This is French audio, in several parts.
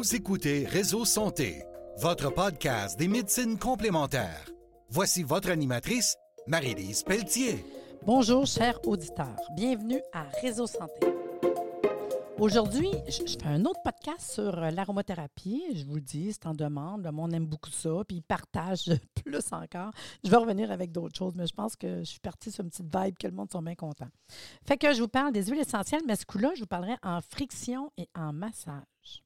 Vous écoutez Réseau Santé, votre podcast des médecines complémentaires. Voici votre animatrice, Marie-Lise Pelletier. Bonjour, chers auditeurs. Bienvenue à Réseau Santé. Aujourd'hui, je, fais un autre podcast sur euh, l'aromathérapie. Je vous le dis, c'est en demande. Le monde aime beaucoup ça, puis il partage plus encore. Je vais revenir avec d'autres choses, mais je pense que je suis partie sur une petite vibe que le monde sont bien content. Fait que je vous parle des huiles essentielles, mais ce coup-là, je vous parlerai en friction et en massage.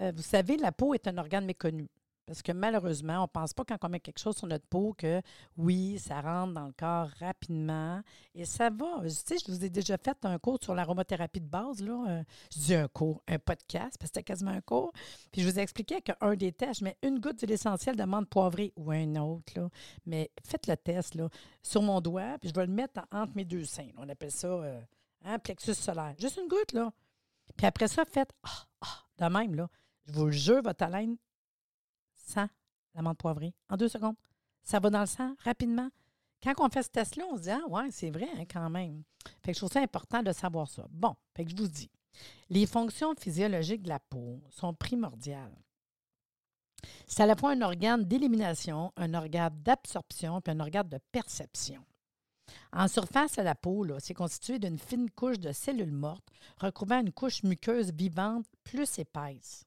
Euh, vous savez, la peau est un organe méconnu. Parce que malheureusement, on ne pense pas quand on met quelque chose sur notre peau que oui, ça rentre dans le corps rapidement et ça va. Tu sais, je vous ai déjà fait un cours sur l'aromathérapie de base. Là. euh, je dis un cours, un podcast, parce que c'était quasiment un cours. Puis je vous ai expliqué qu'un des tests, je mets une goutte de menthe poivrée ou un autre. Là. Mais faites le test là, sur mon doigt, puis je vais le mettre en- entre mes deux seins. On appelle ça euh, hein, plexus solaire. Juste une goutte, là. Puis après ça, faites ah, ah, de même, là. Je vous le jure, votre haleine la menthe poivrée en deux secondes. Ça va dans le sang rapidement. Quand on fait ce test-là, on se dit Ah, ouais, c'est vrai hein, quand même. Fait que je trouve ça important de savoir ça. Bon, fait que je vous dis les fonctions physiologiques de la peau sont primordiales. C'est à la fois un organe d'élimination, un organe d'absorption puis un organe de perception. En surface, la peau, c'est constitué d'une fine couche de cellules mortes recouvrant une couche muqueuse vivante plus épaisse.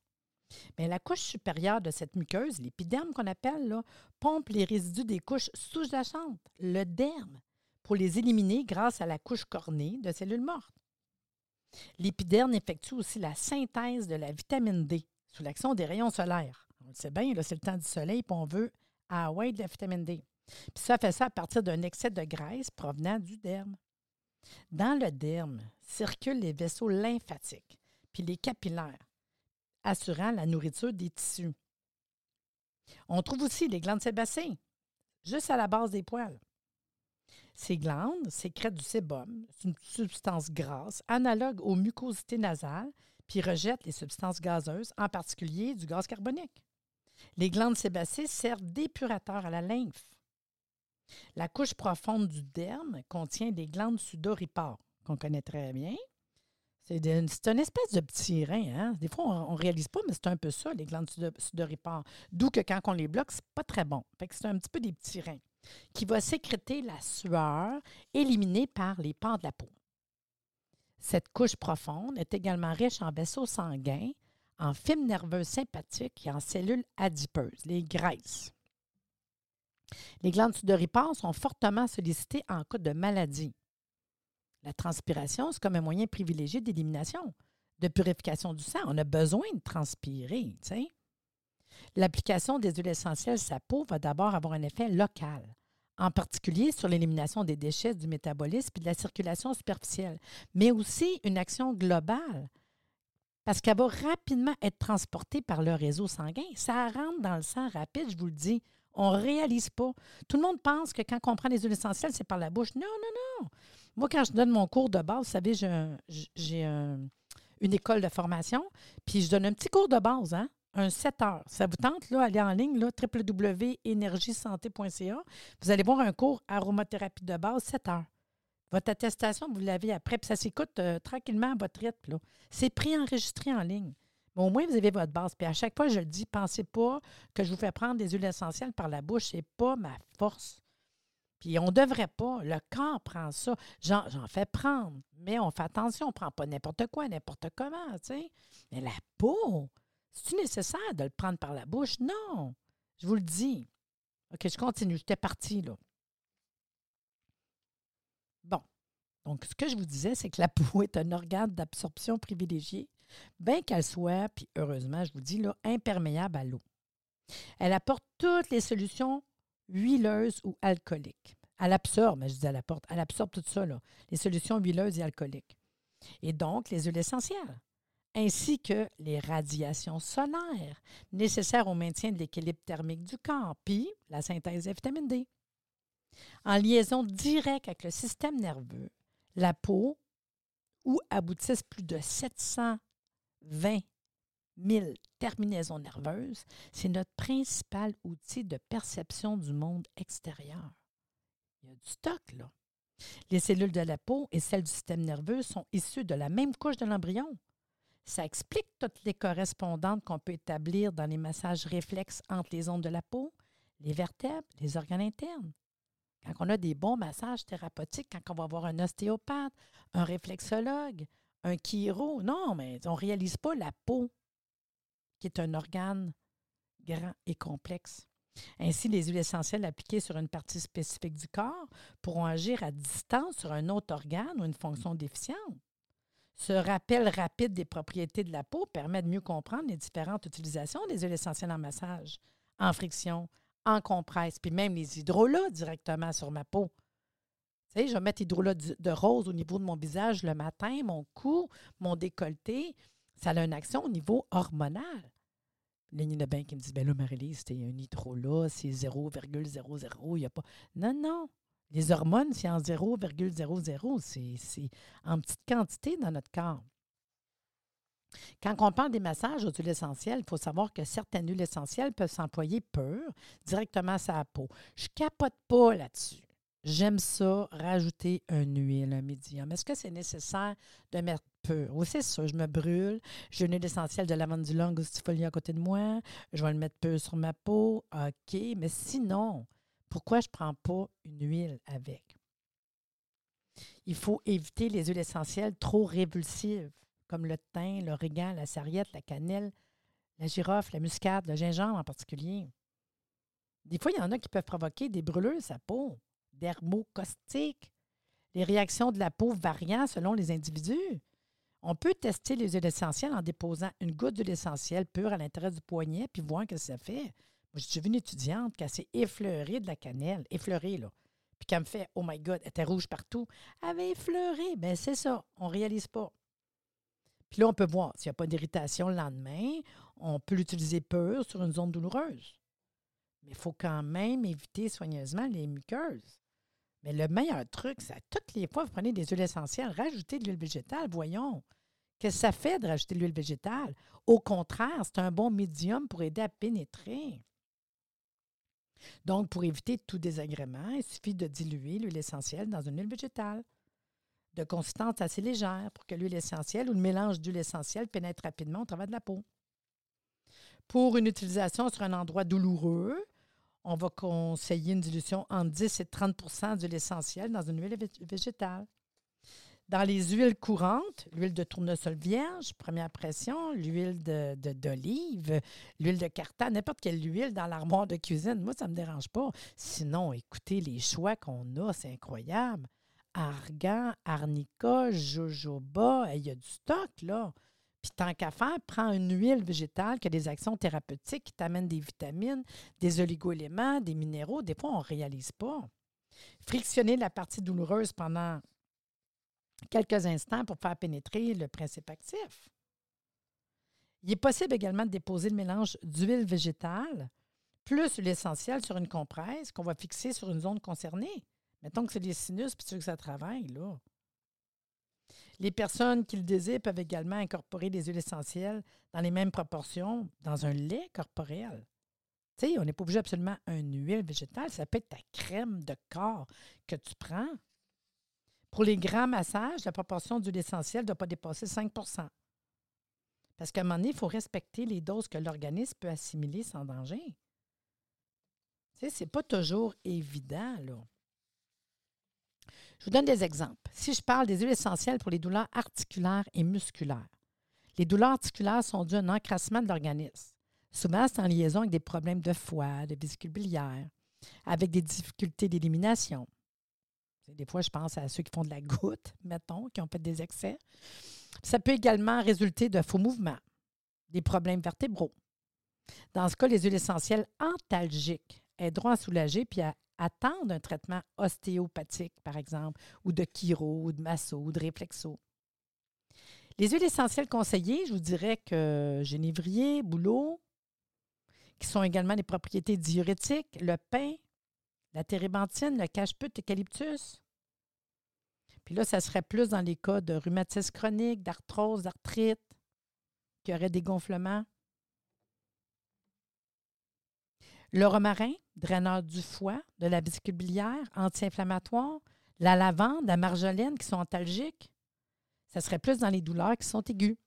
Mais la couche supérieure de cette muqueuse, l'épiderme qu'on appelle, pompe les résidus des couches sous-jacentes, le derme, pour les éliminer grâce à la couche cornée de cellules mortes. L'épiderme effectue aussi la synthèse de la vitamine D sous l'action des rayons solaires. On le sait bien, c'est le temps du soleil, puis on veut ah ouais, de la vitamine D. Puis ça fait ça à partir d'un excès de graisse provenant du derme. Dans le derme circulent les vaisseaux lymphatiques, puis les capillaires, assurant la nourriture des tissus. On trouve aussi les glandes sébacées, juste à la base des poils. Ces glandes sécrètent du sébum, une substance grasse analogue aux mucosités nasales, puis rejettent les substances gazeuses, en particulier du gaz carbonique. Les glandes sébacées servent d'épurateurs à la lymphe. La couche profonde du derme contient des glandes sudoripares, qu'on connaît très bien. C'est une espèce de petit rein. Hein? Des fois, on ne réalise pas, mais c'est un peu ça, les glandes sudo- sudoripares. D'où que quand on les bloque, c'est pas très bon. C'est un petit peu des petits reins qui va sécréter la sueur éliminée par les pores de la peau. Cette couche profonde est également riche en vaisseaux sanguins, en fibres nerveuses sympathiques et en cellules adipeuses, les graisses. Les glandes sudoripares sont fortement sollicitées en cas de maladie. La transpiration, c'est comme un moyen privilégié d'élimination, de purification du sang. On a besoin de transpirer, tu sais. L'application des huiles essentielles sa peau va d'abord avoir un effet local, en particulier sur l'élimination des déchets du métabolisme et de la circulation superficielle, mais aussi une action globale, parce qu'elle va rapidement être transportée par le réseau sanguin. Ça rentre dans le sang rapide, je vous le dis. On ne réalise pas. Tout le monde pense que quand on prend les huiles essentielles, c'est par la bouche. Non, non, non. Moi, quand je donne mon cours de base, vous savez, j'ai un- j'ai un- une école de formation, puis je donne un petit cours de base, hein? un 7 heures. Ça vous tente, là, aller en ligne, là, www.énergiesanté.ca. Vous allez voir un cours aromathérapie de base, 7 heures. Votre attestation, vous l'avez après, puis ça s'écoute euh, tranquillement à votre rythme. C'est préenregistré en ligne. Mais au moins, vous avez votre base. Puis à chaque fois, je le dis, pensez pas que je vous fais prendre des huiles essentielles par la bouche. C'est pas ma force. Puis on ne devrait pas. Le corps prend ça. J'en, fais prendre. Mais on fait attention. On ne prend pas n'importe quoi, n'importe comment, tu sais. Mais la peau, c'est-tu nécessaire de le prendre par la bouche? Non. Je vous le dis. OK, je continue. J'étais partie, là. Bon. Donc, ce que je vous disais, c'est que la peau est un organe d'absorption privilégié, bien qu'elle soit, puis heureusement, je vous dis, là, imperméable à l'eau. Elle apporte toutes les solutions huileuses ou alcooliques. Elle absorbe, je dis elle apporte, elle absorbe tout ça, là, les solutions huileuses et alcooliques. Et donc, les huiles essentielles, ainsi que les radiations solaires nécessaires au maintien de l'équilibre thermique du corps, puis la synthèse de vitamine D. En liaison directe avec le système nerveux, la peau, où aboutissent plus de 720 000 terminaisons nerveuses, c'est notre principal outil de perception du monde extérieur. Du stock, là. Les cellules de la peau et celles du système nerveux sont issues de la même couche de l'embryon. Ça explique toutes les correspondantes qu'on peut établir dans les massages réflexes entre les ondes de la peau, les vertèbres, les organes internes. Quand on a des bons massages thérapeutiques, quand on va voir un ostéopathe, un réflexologue, un chiro, non, mais on ne réalise pas la peau, qui est un organe grand et complexe. Ainsi, les huiles essentielles appliquées sur une partie spécifique du corps pourront agir à distance sur un autre organe ou une fonction déficiente. Ce rappel rapide des propriétés de la peau permet de mieux comprendre les différentes utilisations des huiles essentielles en massage, en friction, en compresse, puis même les hydrolats directement sur ma peau. Tu sais, je vais mettre hydrolat de rose au niveau de mon visage le matin, mon cou, mon décolleté. Ça a une action au niveau hormonal. Lénie Lebin qui me dit, ben là, Marie-Lise, c'était un hydrolat, c'est 0,00, il n'y a pas... Non, non. Les hormones, c'est en 0,00. C'est en petite quantité dans notre corps. Quand on parle des massages aux huiles essentielles, il faut savoir que certaines huiles essentielles peuvent s'employer pures, directement sur la peau. Je capote pas là-dessus. J'aime ça, rajouter une huile, un médium. Est-ce que c'est nécessaire de mettre peu? Oui, c'est ça. Je me brûle. J'ai une huile essentielle de lavande du à côté de moi. Je vais le mettre peu sur ma peau. OK. Mais sinon, pourquoi je ne prends pas une huile avec? Il faut éviter les huiles essentielles trop révulsives comme le thym, l'origan, la sarriette, la cannelle, la girofle, la muscade, le gingembre en particulier. Des fois, il y en a qui peuvent provoquer des brûlures sa peau, dermocaustiques, les réactions de la peau variant selon les individus. On peut tester les huiles essentielles en déposant une goutte d'huile essentielle pure à l'intérieur du poignet puis voir ce que ça fait. Moi, j'ai vu une étudiante qui s'est effleurée de la cannelle, effleurée, là. Puis qui me fait Oh my God, elle était rouge partout. Elle avait effleuré. Bien, c'est ça. On ne réalise pas. Puis là, on peut voir s'il n'y a pas d'irritation le lendemain, on peut l'utiliser pur sur une zone douloureuse. Mais il faut quand même éviter soigneusement les muqueuses. Mais le meilleur truc, c'est toutes les fois vous prenez des huiles essentielles, rajoutez de l'huile végétale, voyons. Qu'est-ce que ça fait de rajouter de l'huile végétale? Au contraire, c'est un bon médium pour aider à pénétrer. Donc, pour éviter tout désagrément, il suffit de diluer l'huile essentielle dans une huile végétale de consistance assez légère pour que l'huile essentielle ou le mélange d'huile essentielle pénètre rapidement au travers de la peau. Pour une utilisation sur un endroit douloureux, on va conseiller une dilution entre 10 et 30% d'huile essentielle dans une huile végétale. Dans les huiles courantes, l'huile de tournesol vierge, première pression, l'huile d'olive, de, l'huile de carta, n'importe quelle huile dans l'armoire de cuisine, moi, ça ne me dérange pas. Sinon, écoutez, les choix qu'on a, c'est incroyable argan, arnica, jojoba. Il y a du stock, là. Puis tant qu'à faire, prends une huile végétale qui a des actions thérapeutiques, qui t'amènent des vitamines, des oligoéléments, des minéraux. Des fois, on ne réalise pas. Frictionner la partie douloureuse pendant quelques instants pour faire pénétrer le principe actif. Il est possible également de déposer le mélange d'huile végétale plus l'essentiel sur une compresse qu'on va fixer sur une zone concernée. Mettons que c'est des sinus, puis tu veux que ça travaille, là. Les personnes qui le désirent peuvent également incorporer des huiles essentielles dans les mêmes proportions dans un lait corporel. Tu on n'est pas obligé absolument une huile végétale. Ça peut être ta crème de corps que tu prends. Pour les grands massages, la proportion d'huile essentielle ne doit pas dépasser 5% Parce qu'à un moment donné, il faut respecter les doses que l'organisme peut assimiler sans danger. Tu sais, ce n'est pas toujours évident, là. Je vous donne des exemples. Si je parle des huiles essentielles pour les douleurs articulaires et musculaires, les douleurs articulaires sont dues à un encrassement de l'organisme. Souvent, c'est en liaison avec des problèmes de foie, de vésicule biliaire, avec des difficultés d'élimination. Des fois, je pense à ceux qui font de la goutte, mettons, qui ont fait des excès. Ça peut également résulter de faux mouvements, des problèmes vertébraux. Dans ce cas, les huiles essentielles antalgiques aideront à soulager puis à attendre un traitement ostéopathique, par exemple, ou de chiro, ou de masso, ou de réflexo. Les huiles essentielles conseillées, je vous dirais que génévrier, bouleau, qui sont également des propriétés diurétiques, le pain, la térébenthine, le cache-pute, l'eucalyptus. Puis là, ça serait plus dans les cas de rhumatisme chronique, d'arthrose, d'arthrite, qui aurait des gonflements. Le romarin, draineur du foie, de la vésicule anti-inflammatoire. La lavande, la marjolaine qui sont antalgiques. Ça serait plus dans les douleurs qui sont aiguës.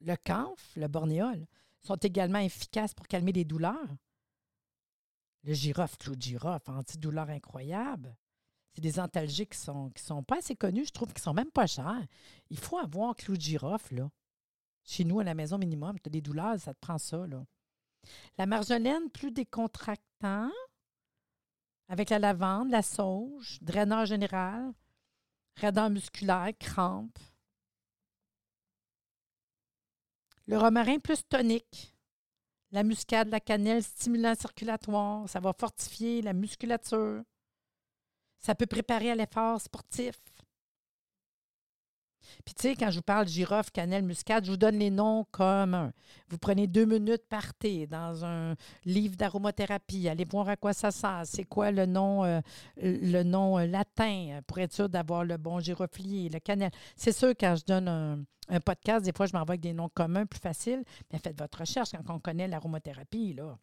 le camphre, le bornéol sont également efficaces pour calmer les douleurs. Le girofle, clou de girofle, antidouleur incroyable. C'est des antalgiques qui sont, qui sont pas assez connus, je trouve, qui sont même pas chers. Il faut avoir clou de girofle, là. Chez nous, à la maison minimum, tu as des douleurs, ça te prend ça, là. La marjolaine, plus décontractant, avec la lavande, la sauge, draineur général, raideur musculaire, crampes. Le romarin, plus tonique. La muscade, la cannelle, stimulant circulatoire. Ça va fortifier la musculature. Ça peut préparer à l'effort sportif. Puis, tu sais, quand je vous parle girofle, cannelle, muscade, je vous donne les noms communs. Vous prenez deux minutes, partez dans un livre d'aromathérapie, allez voir à quoi ça sert, c'est quoi le nom, euh, le nom euh, latin pour être sûr d'avoir le bon giroflier, le cannelle. C'est sûr, quand je donne un, podcast, des fois, je m'envoie avec des noms communs plus faciles, mais faites votre recherche quand on connaît l'aromathérapie, là.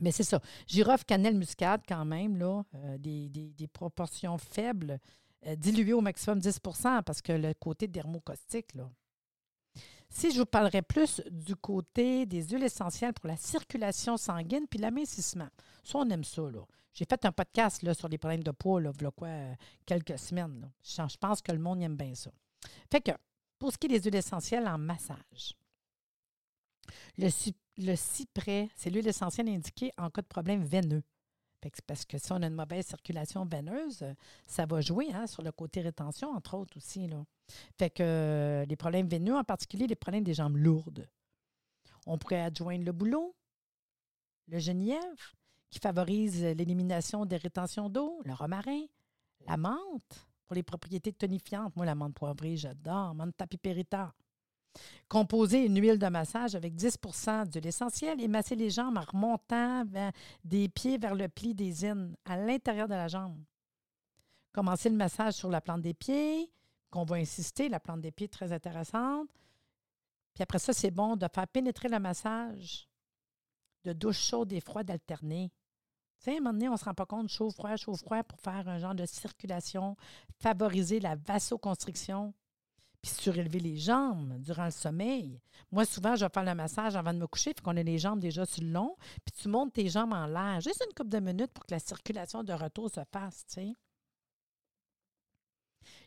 Mais c'est ça. Girofle, cannelle, muscade, quand même, là, euh, des, proportions faibles euh, dilué au maximum 10% parce que le côté dermocaustique, là. Si je vous parlerais plus du côté des huiles essentielles pour la circulation sanguine puis l'amincissement, ça, on aime ça. Là. J'ai fait un podcast sur les problèmes de poids, là, a quoi, euh, quelques semaines. Je, pense que le monde aime bien ça. Fait que, pour ce qui est des huiles essentielles en massage, le cyprès, c'est l'huile essentielle indiquée en cas de problème veineux. Parce que si on a une mauvaise circulation veineuse, ça va jouer hein, sur le côté rétention, entre autres aussi. Fait que euh, les problèmes veineux, en particulier les problèmes des jambes lourdes. On pourrait adjoindre le boulot, le genièvre, qui favorise l'élimination des rétentions d'eau, le romarin, la menthe, pour les propriétés tonifiantes. Moi, la menthe poivrée, j'adore. Menthe tapipérita. Composer une huile de massage avec 10% de l'essentiel et masser les jambes en remontant des pieds vers le pli des îles, à l'intérieur de la jambe. Commencer le massage sur la plante des pieds, qu'on va insister, la plante des pieds très intéressante. Puis après ça, c'est bon de faire pénétrer le massage de douche chaude et froide alternée. Tu sais, à un moment donné, on ne se rend pas compte chaud-froid, chaud-froid pour faire un genre de circulation, favoriser la vasoconstriction puis surélever les jambes durant le sommeil. Moi, souvent, je vais faire le massage avant de me coucher, puis qu'on a les jambes déjà sur le long, puis tu montes tes jambes en l'air, juste une couple de minutes pour que la circulation de retour se fasse, tu.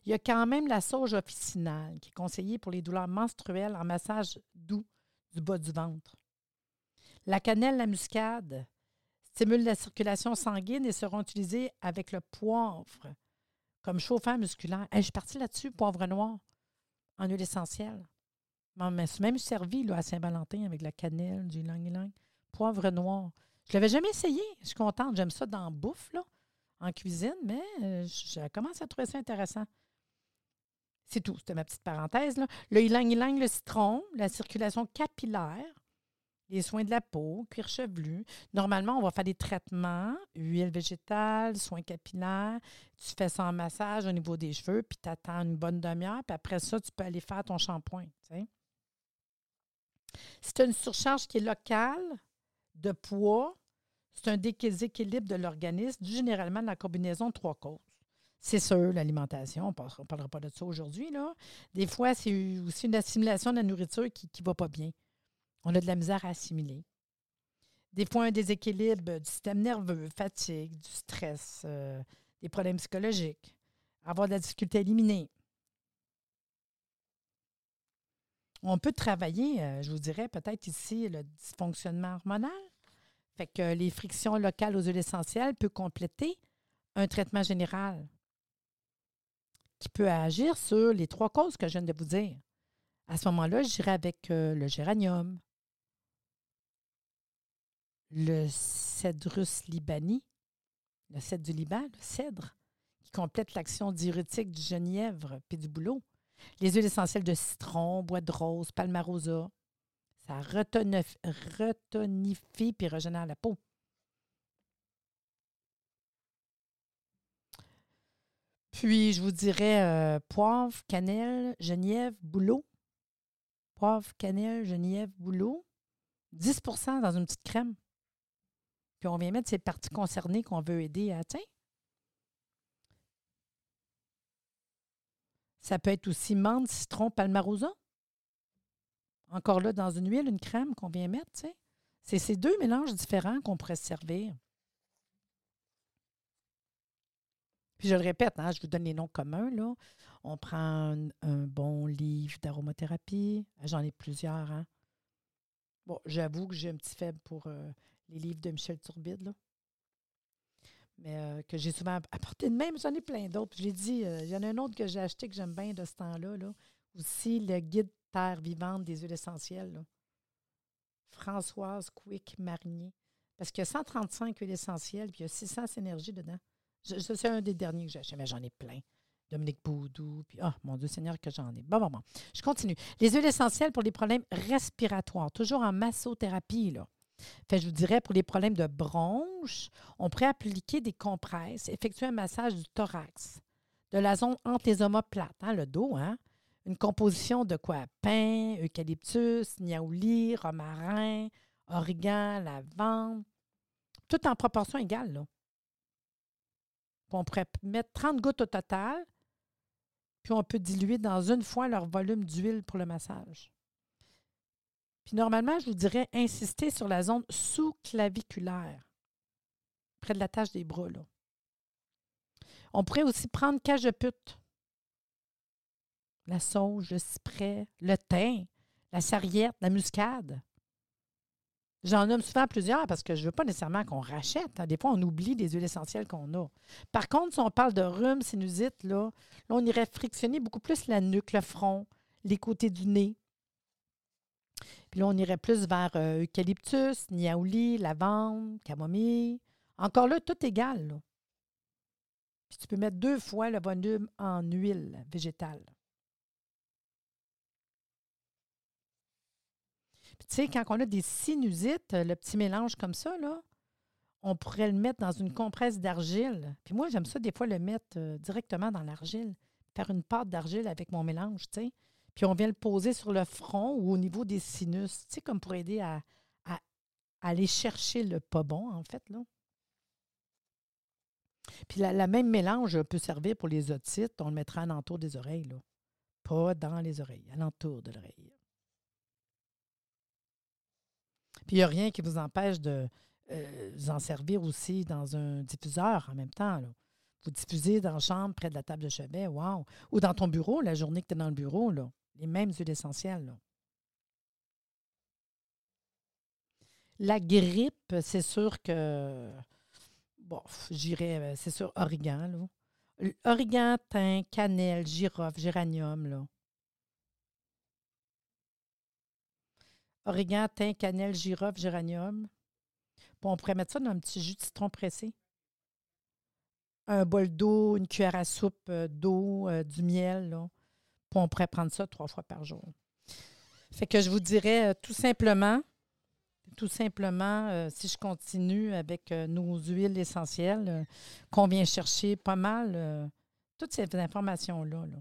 Il y a quand même la sauge officinale qui est conseillée pour les douleurs menstruelles en massage doux du bas du ventre. La cannelle, la muscade stimulent la circulation sanguine et seront utilisées avec le poivre comme chauffeur musculaire. je suis partie là-dessus, poivre noir en huile essentielle. Je même servi là, à Saint-Valentin avec la cannelle, du lang poivre noir. Je ne l'avais jamais essayé. Je suis contente. J'aime ça dans bouffe, en cuisine, mais euh, je commence à trouver ça intéressant. C'est tout. C'était ma petite parenthèse. Là. Le ylang-ylang, le citron, la circulation capillaire, les soins de la peau, cuir chevelu. Normalement, on va faire des traitements, huile végétale, soins capillaires. Tu fais ça en massage au niveau des cheveux, puis tu attends une bonne demi-heure, puis après ça, tu peux aller faire ton shampoing. Si tu as une surcharge qui est locale de poids, c'est un déséquilibre de l'organisme, généralement de la combinaison de trois causes. C'est sûr, l'alimentation, on ne parlera pas de ça aujourd'hui. Des fois, c'est aussi une assimilation de la nourriture qui ne va pas bien on a de la misère à assimiler. Des fois, un déséquilibre du système nerveux, fatigue, du stress, euh, des problèmes psychologiques, avoir de la difficulté à éliminer. On peut travailler, euh, je vous dirais, peut-être ici, le dysfonctionnement hormonal. Fait que les frictions locales aux huiles essentielles peuvent compléter un traitement général qui peut agir sur les trois causes que je viens de vous dire. À ce moment-là, j'irai avec euh, le géranium, le cèdrus libani, le cèdre du Liban, le cèdre, qui complète l'action diurétique du genièvre puis du bouleau. Les huiles essentielles de citron, bois de rose, palmarosa, ça retonifie puis régénère la peau. Puis, je vous dirais euh, poivre, cannelle, genièvre, bouleau. Poivre, cannelle, genièvre, bouleau. 10% dans une petite crème on vient mettre ces parties concernées qu'on veut aider à atteindre. Ça peut être aussi menthe, citron, palmarosa. Encore là, dans une huile, une crème qu'on vient mettre. C'est ces deux mélanges différents qu'on pourrait se servir. Puis je le répète, hein, je vous donne les noms communs. Là. On prend un, bon livre d'aromathérapie. J'en ai plusieurs. Hein. Bon, j'avoue que j'ai un petit faible pour euh, les livres de Michel Turbide. Là. Mais euh, que j'ai souvent apporté de même. J'en ai plein d'autres. Je l'ai dit, euh, il y en a un autre que j'ai acheté que j'aime bien de ce temps-là. Là. Aussi, le guide Terre vivante des huiles essentielles. Françoise Quick Marinier. Parce qu'il y a 135 huiles essentielles, puis il y a 600 énergies dedans. C'est un des derniers que j'ai acheté, mais j'en ai plein. Dominique Boudou, puis oh mon Dieu Seigneur que j'en ai. Bon, bon, bon. Je continue. Les huiles essentielles pour les problèmes respiratoires, toujours en massothérapie, là. Je vous dirais, pour les problèmes de bronches, on pourrait appliquer des compresses, effectuer un massage du thorax, de la zone entre hein, le dos, hein? Une composition de quoi? Pain, eucalyptus, niaouli, romarin, origan, lavande, tout en proportion égale, on pourrait mettre 30 gouttes au total, puis on peut diluer dans une fois leur volume d'huile pour le massage. Puis normalement, je vous dirais insister sur la zone sous-claviculaire, près de la tâche des bras. On pourrait aussi prendre cajepute, la sauge, le cyprès, le thym, la sarriette, la muscade. J'en nomme souvent plusieurs parce que je ne veux pas nécessairement qu'on rachète. Hein. Des fois, on oublie des huiles essentielles qu'on a. Par contre, si on parle de rhume, sinusite, là, on irait frictionner beaucoup plus la nuque, le front, les côtés du nez. Puis là, on irait plus vers euh, eucalyptus, niaouli, lavande, camomille. Encore là, tout égal. Puis tu peux mettre deux fois le volume en huile végétale. tu sais, quand on a des sinusites, le petit mélange comme ça, là, on pourrait le mettre dans une compresse d'argile. Puis moi, j'aime ça des fois le mettre euh, directement dans l'argile, faire une pâte d'argile avec mon mélange, tu sais. Puis on vient le poser sur le front ou au niveau des sinus, tu sais, comme pour aider à, aller chercher le pas bon, en fait, là. Puis la, même mélange peut servir pour les otites. On le mettra à l'entour des oreilles, là. Pas dans les oreilles, à l'entour de l'oreille. Puis il n'y a rien qui vous empêche de euh, vous en servir aussi dans un diffuseur en même temps. Vous diffusez dans la chambre, près de la table de chevet, wow. Ou dans ton bureau, la journée que tu es dans le bureau, là, les mêmes huiles essentielles. La grippe, c'est sûr que, bon, j'irais, euh, c'est sûr, origan. Là. Origan, thym, cannelle, girofle, géranium, là. origan, thym, cannelle, girofle, géranium. on pourrait mettre ça dans un petit jus de citron pressé. Un bol d'eau, une cuillère à soupe euh, d'eau, euh, du miel. Là. On pourrait prendre ça trois fois par jour. Fait que je vous dirais euh, tout simplement, tout simplement, si je continue avec nos huiles essentielles, qu'on vient chercher pas mal, toutes ces informations-là. là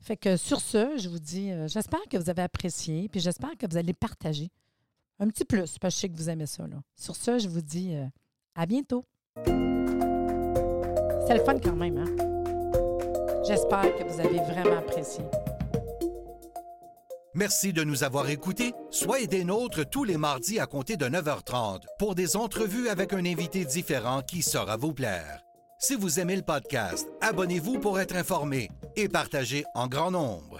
Fait que sur ce, je vous dis, euh, j'espère que vous avez apprécié, puis j'espère que vous allez partager un petit plus, parce que je sais que vous aimez ça. Sur ce, je vous dis euh, à bientôt. C'est le fun quand même, hein? J'espère que vous avez vraiment apprécié. Merci de nous avoir écoutés. Soyez des nôtres tous les mardis à compter de 9h30 pour des entrevues avec un invité différent qui saura vous plaire. Si vous aimez le podcast, abonnez-vous pour être informé et partagez en grand nombre.